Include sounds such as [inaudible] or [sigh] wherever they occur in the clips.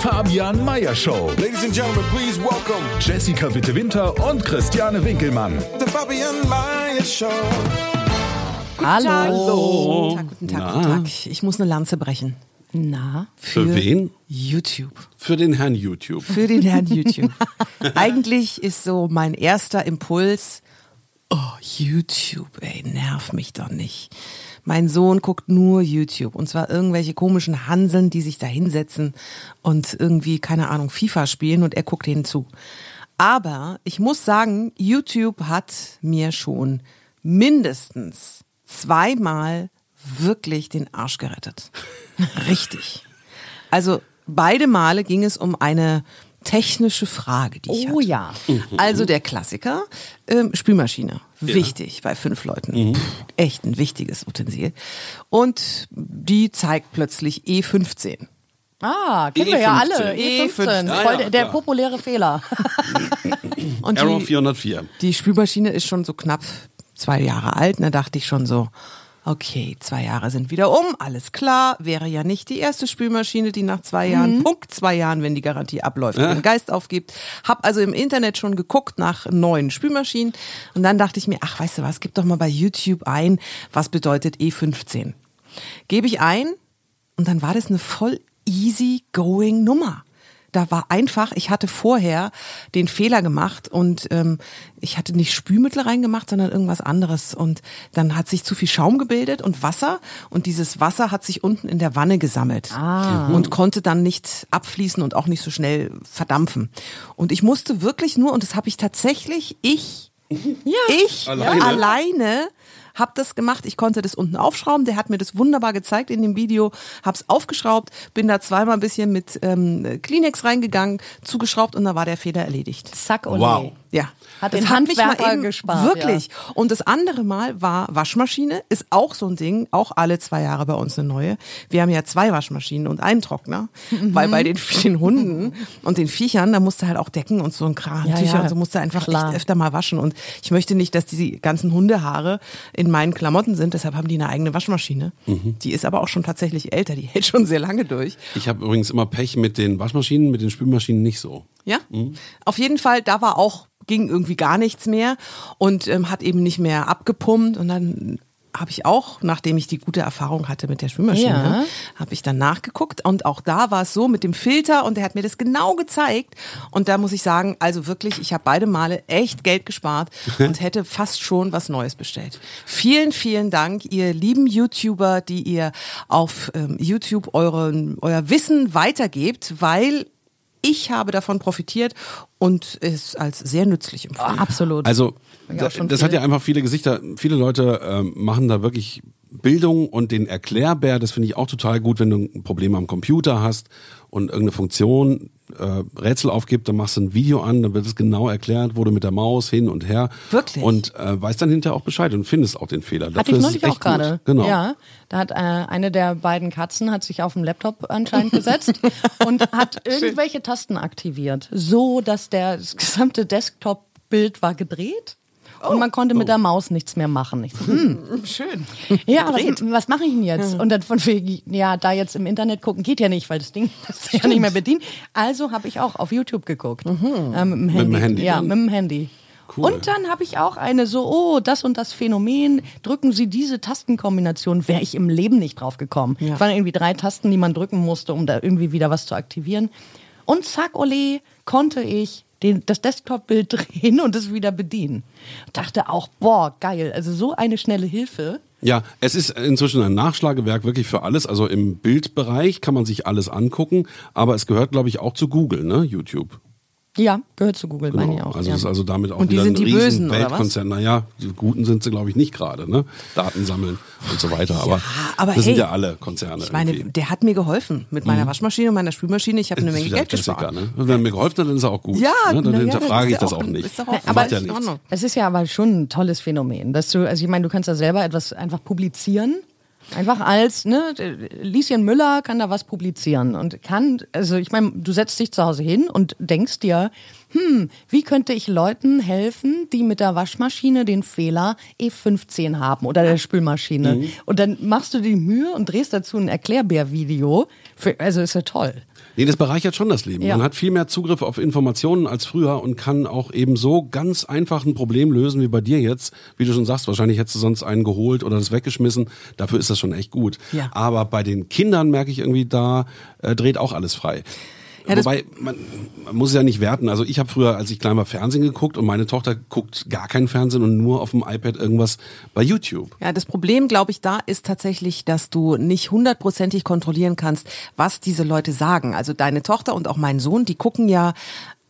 Fabian Meyer Show. Ladies and gentlemen, please welcome Jessica Witte Winter und Christiane Winkelmann. the Fabian Mayer Show. Hallo. Guten Tag, guten Tag, guten Tag. Ich muss eine Lanze brechen. Na, Für, wen? YouTube. Für den Herrn YouTube. Für den Herrn YouTube. [laughs] Eigentlich ist so mein erster Impuls, oh, YouTube, ey, nerv mich doch nicht. Mein Sohn guckt nur YouTube und zwar irgendwelche komischen Hanseln, die sich da hinsetzen und irgendwie, keine Ahnung, FIFA spielen und er guckt denen zu. Aber ich muss sagen, YouTube hat mir schon mindestens zweimal wirklich den Arsch gerettet. [laughs] Richtig. Also beide Male ging es um eine technische Frage, die ich Oh hatte. ja. Also der Klassiker, ähm, Spülmaschine. Wichtig bei fünf Leuten. Pff, echt ein wichtiges Utensil. Und die zeigt plötzlich E E15. Ah, kennen wir ja E15. alle. E15. E15. Ja, Voll ja, der, der klar. populäre Fehler. [laughs] Und die, 404. die Spülmaschine ist schon so knapp zwei Jahre alt. Und da dachte ich schon so, okay, zwei Jahre sind wieder um, alles klar. Wäre ja nicht die erste Spülmaschine, die nach zwei Jahren, Punkt zwei Jahren, wenn die Garantie abläuft, den Geist aufgibt. Hab also im Internet schon geguckt nach neuen Spülmaschinen. Und dann dachte ich mir, ach, weißt du was, gib doch mal bei YouTube ein, was bedeutet E15. Gebe ich ein und dann war das eine voll easy going Nummer. Da war einfach, ich hatte vorher den Fehler gemacht und ähm, ich hatte nicht Spülmittel reingemacht, sondern irgendwas anderes. Und dann hat sich zu viel Schaum gebildet und Wasser und dieses Wasser hat sich unten in der Wanne gesammelt und konnte dann nicht abfließen und auch nicht so schnell verdampfen. Und ich musste wirklich nur, und das habe ich tatsächlich, ich, ich Alleine? alleine hab das gemacht. Ich konnte das unten aufschrauben. Der hat mir das wunderbar gezeigt in dem Video. Hab's aufgeschraubt, bin da zweimal ein bisschen mit ähm, Kleenex reingegangen, zugeschraubt und da war der Fehler erledigt. Zack und Wow. Ja. Hat das den hat mich mal eben, gespart, Wirklich. Und das andere Mal war Waschmaschine, ist auch so ein Ding, auch alle zwei Jahre bei uns eine neue. Wir haben ja zwei Waschmaschinen und einen Trockner, Mhm. weil bei den, den Hunden und den Viechern, da musst du halt auch Decken und so ein Kran, Ja, Tücher ja, und so musst du einfach klar. echt öfter mal waschen. Und ich möchte nicht, dass die ganzen Hundehaare in meinen Klamotten sind, deshalb haben die eine eigene Waschmaschine. Mhm. Die ist aber auch schon tatsächlich älter, die [laughs] hält schon sehr lange durch. Ich habe übrigens immer Pech mit den Waschmaschinen, mit den Spülmaschinen nicht so. Ja, auf jeden Fall, da war auch, ging irgendwie gar nichts mehr und ähm, hat eben nicht mehr abgepumpt und dann habe ich auch, nachdem ich die gute Erfahrung hatte mit der Spülmaschine, Ja. habe ich dann nachgeguckt und auch da war es so mit dem Filter und der hat mir das genau gezeigt und da muss ich sagen, also wirklich, ich habe beide Male echt Geld gespart und hätte fast schon was Neues bestellt. Vielen, vielen Dank, ihr lieben YouTuber, die ihr auf ähm, YouTube euren, euer Wissen weitergebt, weil ich habe davon profitiert und es als sehr nützlich empfunden. Absolut. Also, das viel. hat ja einfach viele Gesichter. Viele Leute ähm, machen da wirklich Bildung und den Erklärbär. Das finde ich auch total gut, wenn du ein Problem am Computer hast und irgendeine Funktion äh, Rätsel aufgibt, dann machst du ein Video an, dann wird es genau erklärt, wo du mit der Maus hin und her. Wirklich? Und äh, weißt dann hinterher auch Bescheid und findest auch den Fehler. Hatte Dafür ich neulich auch gerade. Genau. Ja, da hat äh, eine der beiden Katzen hat sich auf dem Laptop anscheinend gesetzt [laughs] und hat irgendwelche Tasten aktiviert, so dass der das gesamte Desktop-Bild war gedreht. Und man konnte mit der Maus nichts mehr machen. Ich so, hm, Schön. ja, was, was mache ich denn jetzt? Und dann von wegen, ja, da jetzt im Internet gucken geht ja nicht, weil das Ding [laughs] ist ja nicht mehr bedient. Also habe ich auch auf YouTube geguckt. Ähm, mit, dem Handy. dem Handy Ja, mit dem Handy. Cool. Und dann habe ich auch eine so, oh, das und das Phänomen, drücken Sie diese Tastenkombination, wäre ich im Leben nicht drauf gekommen. Ja. Es waren irgendwie drei Tasten, die man drücken musste, um da irgendwie wieder was zu aktivieren. Und zack, ole, konnte ich den, das Desktop-Bild [laughs] drehen und es wieder bedienen. Dachte auch, boah, geil, also so eine schnelle Hilfe. Ja, es ist inzwischen ein Nachschlagewerk wirklich für alles. Also im Bildbereich kann man sich alles angucken, aber es gehört, glaube ich, auch zu Google, ne? YouTube. Ja, gehört zu Google, meine ich Genau. auch. Also ja. ist also damit auch Und die sind ein die riesen Bösen? Weltkonzern. Naja, die Guten sind sie, glaube ich, nicht gerade, ne? Daten sammeln und so weiter. Aber, aber das sind hey, ja alle Konzerne. Ich meine, irgendwie. der hat mir geholfen mit meiner Waschmaschine und meiner Spülmaschine. Ich habe eine Menge Geld Klassiker, gespart. ne? Und Wenn er mir geholfen hat, dann ist er auch gut. Ja, ne? dann na ja, hinterfrage das ich ist das ja auch auch- nicht. ist doch auch Macht aber ja in nichts. Ordnung. Es ist ja aber schon ein tolles Phänomen, dass du, also ich meine, du kannst ja selber etwas einfach publizieren. Einfach als, ne, Lieschen Müller kann da was publizieren und kann, also ich meine, du setzt dich zu Hause hin und denkst dir, hm, wie könnte ich Leuten helfen, die mit der Waschmaschine den Fehler E15 haben oder der Spülmaschine. Mhm. Und dann machst du die Mühe und drehst dazu ein Erklärbär-Video. Für- Also ist ja toll. Nee, das bereichert schon das Leben. Ja. Man hat viel mehr Zugriff auf Informationen als früher und kann auch eben so ganz einfach ein Problem lösen wie bei dir jetzt. Wie du schon sagst, wahrscheinlich hättest du sonst einen geholt oder das weggeschmissen. Dafür ist das schon echt gut. Ja. Aber bei den Kindern merke ich irgendwie, da äh, dreht auch alles frei. Ja, Wobei, man, man muss es ja nicht werten. Also ich habe früher, als ich klein war, Fernsehen geguckt und meine Tochter guckt gar kein Fernsehen und nur auf dem iPad irgendwas bei YouTube. Ja, das Problem, glaube ich, da ist tatsächlich, dass du nicht hundertprozentig kontrollieren kannst, was diese Leute sagen. Also deine Tochter und auch mein Sohn, die gucken ja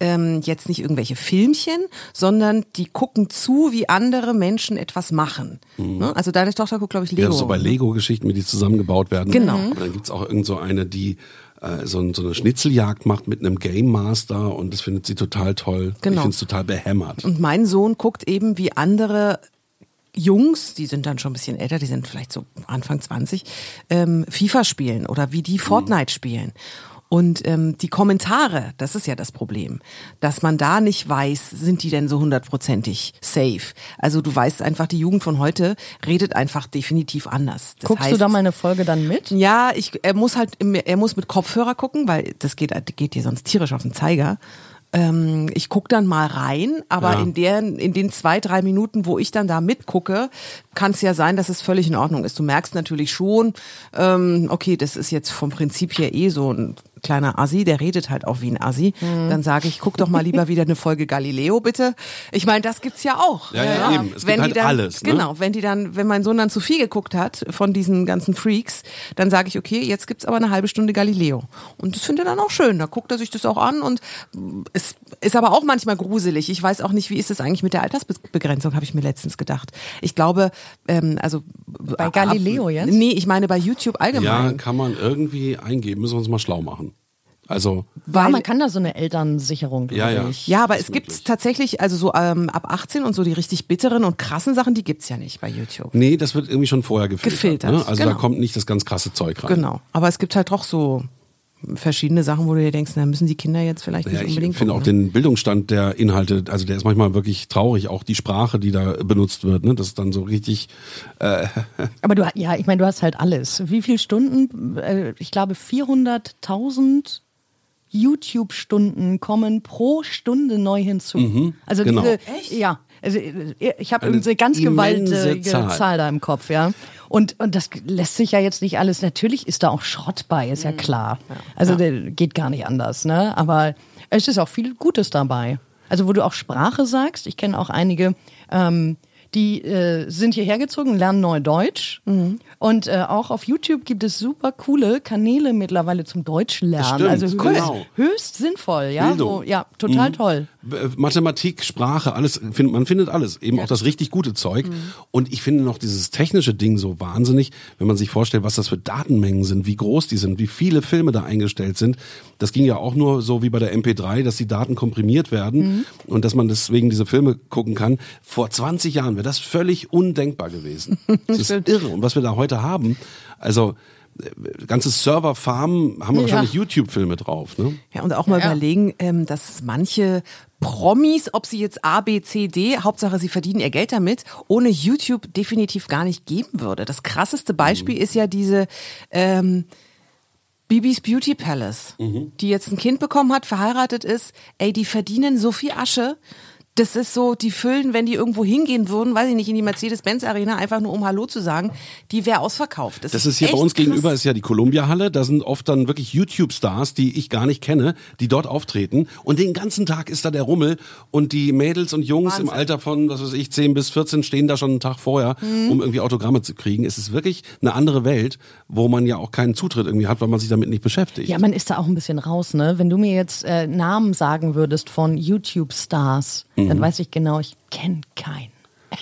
ähm, jetzt nicht irgendwelche Filmchen, sondern die gucken zu, wie andere Menschen etwas machen. Ne? Also deine Tochter guckt, glaube ich, Lego. Mhm. Ja, so bei Lego-Geschichten, wie die zusammengebaut werden. Genau. Aber dann gibt's auch irgend so eine, die äh, so, so eine Schnitzeljagd macht mit einem Game Master und das findet sie total toll. Ich Genau. finde es total behämmert. Und mein Sohn guckt eben, wie andere Jungs, die sind dann schon ein bisschen älter, die sind vielleicht so Anfang 20, ähm, FIFA spielen oder wie die Fortnite spielen. Und ähm, die Kommentare, das ist ja das Problem, dass man da nicht weiß, sind die denn so hundertprozentig safe. Also du weißt einfach, die Jugend von heute redet einfach definitiv anders. Das Guckst du heißt, da mal eine Folge dann mit? ja, ich, er muss halt, er muss mit Kopfhörer gucken, weil das geht, geht dir sonst tierisch auf den Zeiger. Ähm, ich guck dann mal rein, aber Ja. in der, in den zwei, drei Minuten, wo ich dann da mitgucke, kann es ja sein, dass es völlig in Ordnung ist. Du merkst natürlich schon, ähm, okay, das ist jetzt vom Prinzip her eh so ein kleiner Assi, der redet halt auch wie ein Assi. Mhm. Dann sage ich, guck doch mal lieber wieder eine Folge Galileo, bitte. Ich meine, das gibt's ja auch. Ja, ja, eben. Es gibt Wenn halt die dann, alles, ne? Genau, wenn die dann, wenn mein Sohn dann zu viel geguckt hat von diesen ganzen Freaks, dann sage ich, okay, jetzt gibt's aber eine halbe Stunde Galileo. Und das findet er dann auch schön. Da guckt er sich das auch an und es ist aber auch manchmal gruselig. Ich weiß auch nicht, wie ist es eigentlich mit der Altersbegrenzung, habe ich mir letztens gedacht. Ich glaube, ähm, also Bei Galileo jetzt? Nee, ich meine bei YouTube Ja, allgemein. kann man irgendwie eingeben, müssen wir uns mal schlau machen. Also, Weil man kann da so eine Elternsicherung Ja, ja. durch. Ja, aber Ist es gibt tatsächlich, also so ähm, ab 18 und so die richtig bitteren und krassen Sachen, die gibt's ja nicht bei YouTube. nee, das wird irgendwie schon vorher gefiltert. Gefiltert, Ne? Also da genau. kommt nicht das ganz krasse Zeug rein. Genau. Aber es gibt halt doch so verschiedene Sachen, wo du dir denkst, na, müssen die Kinder jetzt vielleicht Ja, nicht ich unbedingt finde auch ne? den Bildungsstand der Inhalte, also der ist manchmal wirklich traurig, auch die Sprache, die da benutzt wird, ne? Das ist dann so richtig, [laughs] Aber du, ja, ich meine, du hast halt alles. Wie viele Stunden? Äh, Ich glaube, 400.000 YouTube-Stunden kommen pro Stunde neu hinzu. also genau. diese, ja. Also äh, ich habe Eine ganz gewaltige Zahl. Zahl. da im Kopf, ja. Und, und das lässt sich ja jetzt nicht alles. Natürlich ist da auch Schrott bei, ist ja klar. Also der geht gar nicht anders, ne? Aber es ist auch viel Gutes dabei. Also wo du auch Sprache sagst, ich kenne auch einige, ähm, die äh, sind hierher gezogen, lernen neu Deutsch. Und äh, auch auf YouTube gibt es super coole Kanäle mittlerweile zum Deutsch lernen. stimmt, also höchst, genau. höchst sinnvoll, ja. Wo, ja, total toll. Äh, Mathematik, Sprache, alles, find, man findet alles, eben auch das richtig gute Zeug. Mhm. Und ich finde noch dieses technische Ding so wahnsinnig, wenn man sich vorstellt, was das für Datenmengen sind, wie groß die sind, wie viele Filme da eingestellt sind. Das ging ja auch nur so wie bei der MP3, dass die Daten komprimiert werden Mhm. und dass man deswegen diese Filme gucken kann. Vor 20 Jahren wäre das völlig undenkbar gewesen. [laughs] Das ist irre. Und was wir da heute haben, also ganze Serverfarmen haben Ja. wahrscheinlich YouTube-Filme drauf. Ne? Ja, und auch mal Ja. überlegen, ähm, dass manche Promis, ob sie jetzt A, B, C, D, Hauptsache sie verdienen ihr Geld damit, ohne YouTube definitiv gar nicht geben würde. Das krasseste Beispiel ist ja diese ähm, Bibis Beauty Palace, die jetzt ein Kind bekommen hat, verheiratet ist. Ey, die verdienen so viel Asche. Das ist so, die füllen, wenn die irgendwo hingehen würden, weiß ich nicht, in die Mercedes-Benz-Arena, einfach nur um Hallo zu sagen, die wäre ausverkauft. Das ist hier bei uns krass. gegenüber ist ja die Columbia-Halle. Da sind oft dann wirklich YouTube-Stars, die ich gar nicht kenne, die dort auftreten. Und den ganzen Tag ist da der Rummel. Und die Mädels und Jungs im Alter von, was weiß ich, 10 bis 14 stehen da schon einen Tag vorher, Mhm. um irgendwie Autogramme zu kriegen. Es ist wirklich eine andere Welt, wo man ja auch keinen Zutritt irgendwie hat, weil man sich damit nicht beschäftigt. Ja, man ist da auch ein bisschen raus, ne? Wenn du mir jetzt äh, Namen sagen würdest von YouTube-Stars, Mhm. Dann weiß ich genau, ich kenne keinen. [laughs]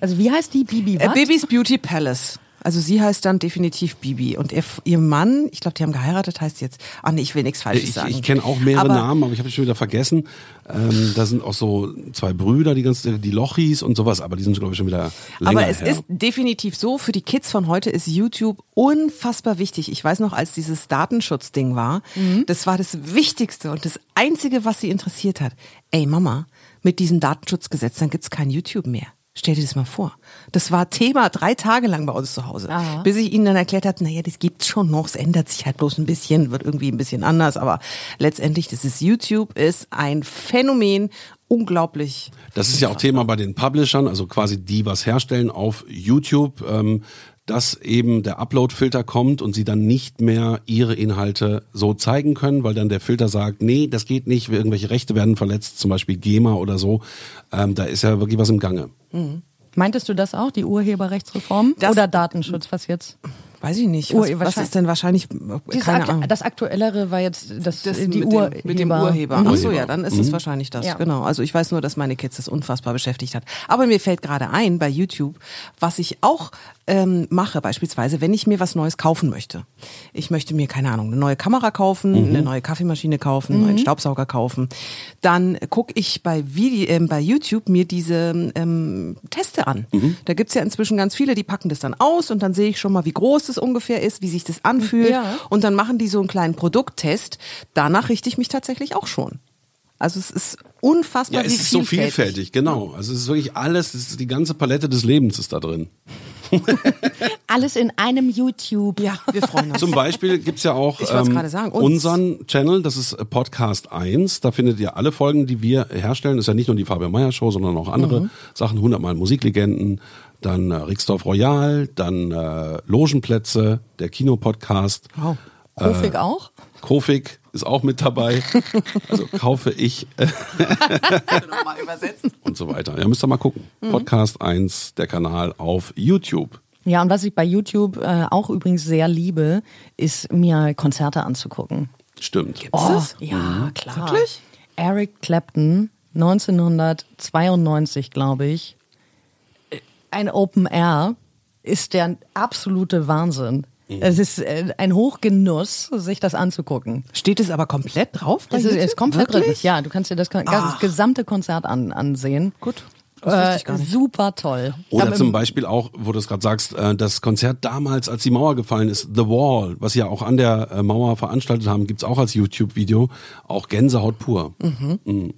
Also wie heißt die Bibi? Äh? Bibis Beauty Palace. Also sie heißt dann definitiv Bibi. Und ihr, ihr Mann, ich glaube, die haben geheiratet, heißt jetzt, ah nee, ich will nichts Falsches Ich, sagen. ich kenne auch mehrere Aber Namen, aber ich habe es schon wieder vergessen. Ähm, da sind auch so zwei Brüder, die ganz, die Lochis und sowas, aber die sind glaube ich schon wieder länger Aber es her. ist definitiv so, für die Kids von heute ist YouTube unfassbar wichtig. Ich weiß noch, als dieses Datenschutzding war, Mhm. das war das Wichtigste und das Einzige, was sie interessiert hat. Ey Mama, mit diesem Datenschutzgesetz, dann gibt's kein YouTube mehr. Stell dir das mal vor. Das war Thema drei Tage lang bei uns zu Hause. Aha. Bis ich ihnen dann erklärt habe, naja, das gibt's schon noch, es ändert sich halt bloß ein bisschen, wird irgendwie ein bisschen anders, aber letztendlich, das ist YouTube, ist ein Phänomen, unglaublich. Das ist ja auch Thema bei den Publishern, also quasi die was herstellen auf YouTube, ähm, dass eben der Upload-Filter kommt und sie dann nicht mehr ihre Inhalte so zeigen können, weil dann der Filter sagt, nee, das geht nicht, irgendwelche Rechte werden verletzt, zum Beispiel GEMA oder so. Ähm, da ist ja wirklich was im Gange. Meintest du das auch, die Urheberrechtsreform? Das- Oder Datenschutz, was jetzt? Weiß ich nicht. Ur- Was, was ist denn wahrscheinlich, keine Ahnung. Das aktuellere war jetzt das, Das die mit, Urheber. dem, mit dem Urheber. Mhm. Ach so, ja, dann ist es wahrscheinlich das. Ja. Genau. Also ich weiß nur, dass meine Kids das unfassbar beschäftigt hat. Aber mir fällt gerade ein bei YouTube, was ich auch ähm, mache, beispielsweise, wenn ich mir was Neues kaufen möchte. Ich möchte mir, keine Ahnung, eine neue Kamera kaufen, eine neue Kaffeemaschine kaufen, einen Staubsauger kaufen. Dann gucke ich bei, Vide ähm, bei YouTube mir diese ähm, Teste an. Da gibt's ja inzwischen ganz viele, die packen das dann aus und dann sehe ich schon mal, wie groß das ungefähr ist, wie sich das anfühlt. Ja. Und dann machen die so einen kleinen Produkttest. Danach richte ich mich tatsächlich auch schon. Also es ist unfassbar, Ja, es wie ist so vielfältig, genau. Also es ist wirklich alles, es ist die ganze Palette des Lebens ist da drin. [laughs] Alles in einem YouTube. Ja, wir freuen uns. Zum Beispiel gibt's ja auch ähm, sagen, uns. unseren Channel, das ist äh, Podcast 1. Da findet ihr alle Folgen, die wir herstellen. Das ist ja nicht nur die Fabian Meyer Show, sondern auch andere Mhm. Sachen. 100 Mal Musiklegenden, dann äh, Rixdorf Royal, dann äh, Logenplätze, der Kinopodcast. Wow. Kofik auch? Kofik ist auch mit dabei. Also kaufe ich äh, Nochmal übersetzt. und so weiter. Ja, müsst ihr mal gucken. Mhm. Podcast 1, der Kanal auf YouTube. Ja, und was ich bei YouTube äh, auch übrigens sehr liebe, ist mir Konzerte anzugucken. Stimmt. Oh, das? ja, klar. Wirklich? Eric Clapton, 1992, glaube ich. Ein Open Air ist der absolute Wahnsinn. Es ist äh, ein Hochgenuss, sich das anzugucken. Steht es aber komplett drauf? bei Es ist, ist komplett drin. Ja, du kannst dir das, das gesamte Konzert an, ansehen. Gut. Äh, super toll. Oder zum Beispiel auch, wo du es gerade sagst, äh, das Konzert damals, als die Mauer gefallen ist, The Wall, was sie ja auch an der äh, Mauer veranstaltet haben, gibt's auch als YouTube-Video. Auch Gänsehaut pur.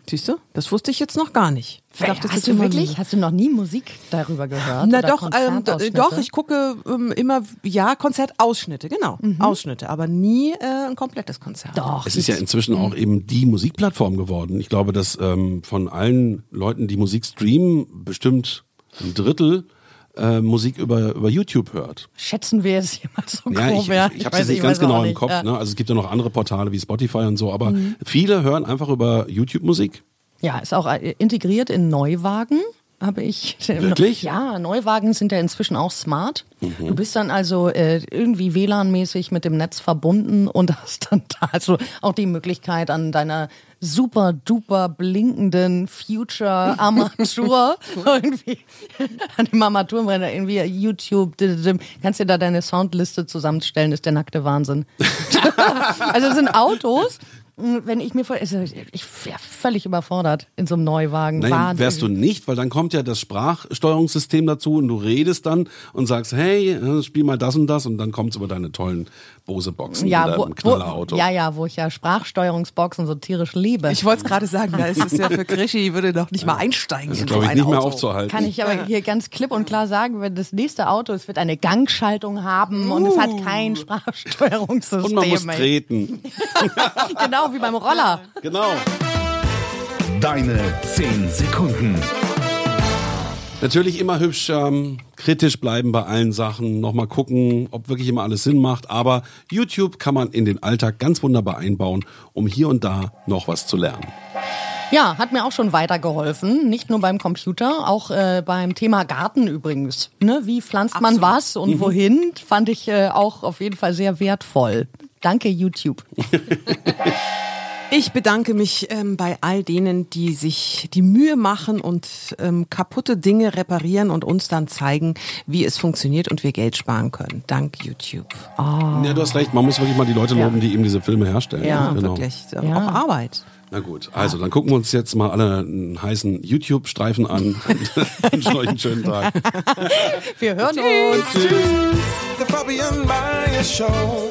Siehst du? Das wusste ich jetzt noch gar nicht. Ich dachte, das hast ist du immer wirklich? Hast du noch nie Musik darüber gehört? Na Oder doch, ähm, doch, ich gucke ähm, immer, ja, Konzertausschnitte, genau, Ausschnitte, aber nie äh, ein komplettes Konzert. Doch. Es ist ja inzwischen auch eben die Musikplattform geworden. Ich glaube, dass ähm, von allen Leuten, die Musik streamen, bestimmt ein Drittel äh, Musik über, über YouTube hört. Schätzen wir es jemals so Ja, grob? ich, ja? ich, ich habe weiß- es nicht ich ganz genau im nicht. Kopf. Ja. Ne? Also es gibt ja noch andere Portale wie Spotify und so, aber viele hören einfach über YouTube Musik. Ja, ist auch äh, integriert in Neuwagen. Habe ich. Wirklich? Ja, Neuwagen sind ja inzwischen auch smart. Mhm. Du bist dann also äh, irgendwie WLAN-mäßig mit dem Netz verbunden und hast dann da also auch die Möglichkeit an deiner super duper blinkenden Future [laughs] Armatur irgendwie [laughs] an dem Armaturenbrenner irgendwie YouTube kannst dir da deine Soundliste zusammenstellen ist der nackte Wahnsinn [laughs] also es sind Autos wenn ich mir vor also ich wäre völlig überfordert in so einem Neuwagen Nein, Wahnsinn. wärst du nicht, weil dann kommt ja das Sprachsteuerungssystem dazu und du redest dann und sagst, hey, äh, spiel mal das und das und dann kommt's über deine tollen Bose-Boxen ja, oder wo, Knallerauto. ja, ja, wo ich ja Sprachsteuerungsboxen so tierisch liebe. Ich wollte es gerade sagen, da ist es ja für Krischi, würde doch nicht mal einsteigen. Das ist, in so glaube ich, ein nicht mehr Auto. aufzuhalten. Kann ich aber hier ganz klipp und klar sagen, wenn das nächste Auto, es wird eine Gangschaltung haben und es hat kein Sprachsteuerungssystem. und man muss treten. [laughs] [laughs] genau wie beim Roller. genau. Deine 10 Sekunden. Natürlich immer hübsch ähm, kritisch bleiben bei allen Sachen, nochmal gucken, ob wirklich immer alles Sinn macht. Aber YouTube kann man in den Alltag ganz wunderbar einbauen, um hier und da noch was zu lernen. Ja, hat mir auch schon weitergeholfen. Nicht nur beim Computer, auch äh, beim Thema Garten übrigens. Ne? Wie pflanzt man was und wohin? Fand ich äh, auch auf jeden Fall sehr wertvoll. Danke, YouTube. [laughs] Ich bedanke mich ähm, bei all denen, die sich die Mühe machen und ähm, kaputte Dinge reparieren und uns dann zeigen, wie es funktioniert und wir Geld sparen können. Dank YouTube. Ja, du hast recht, man muss wirklich mal die Leute loben, die eben diese Filme herstellen. Ja, genau. wirklich. Ja. Auch Arbeit. Na gut, also dann gucken wir uns jetzt mal alle einen heißen YouTube-Streifen an [laughs] und wünschen [laughs] euch einen schönen Tag. Wir hören uns. The Fabian Meyer Show.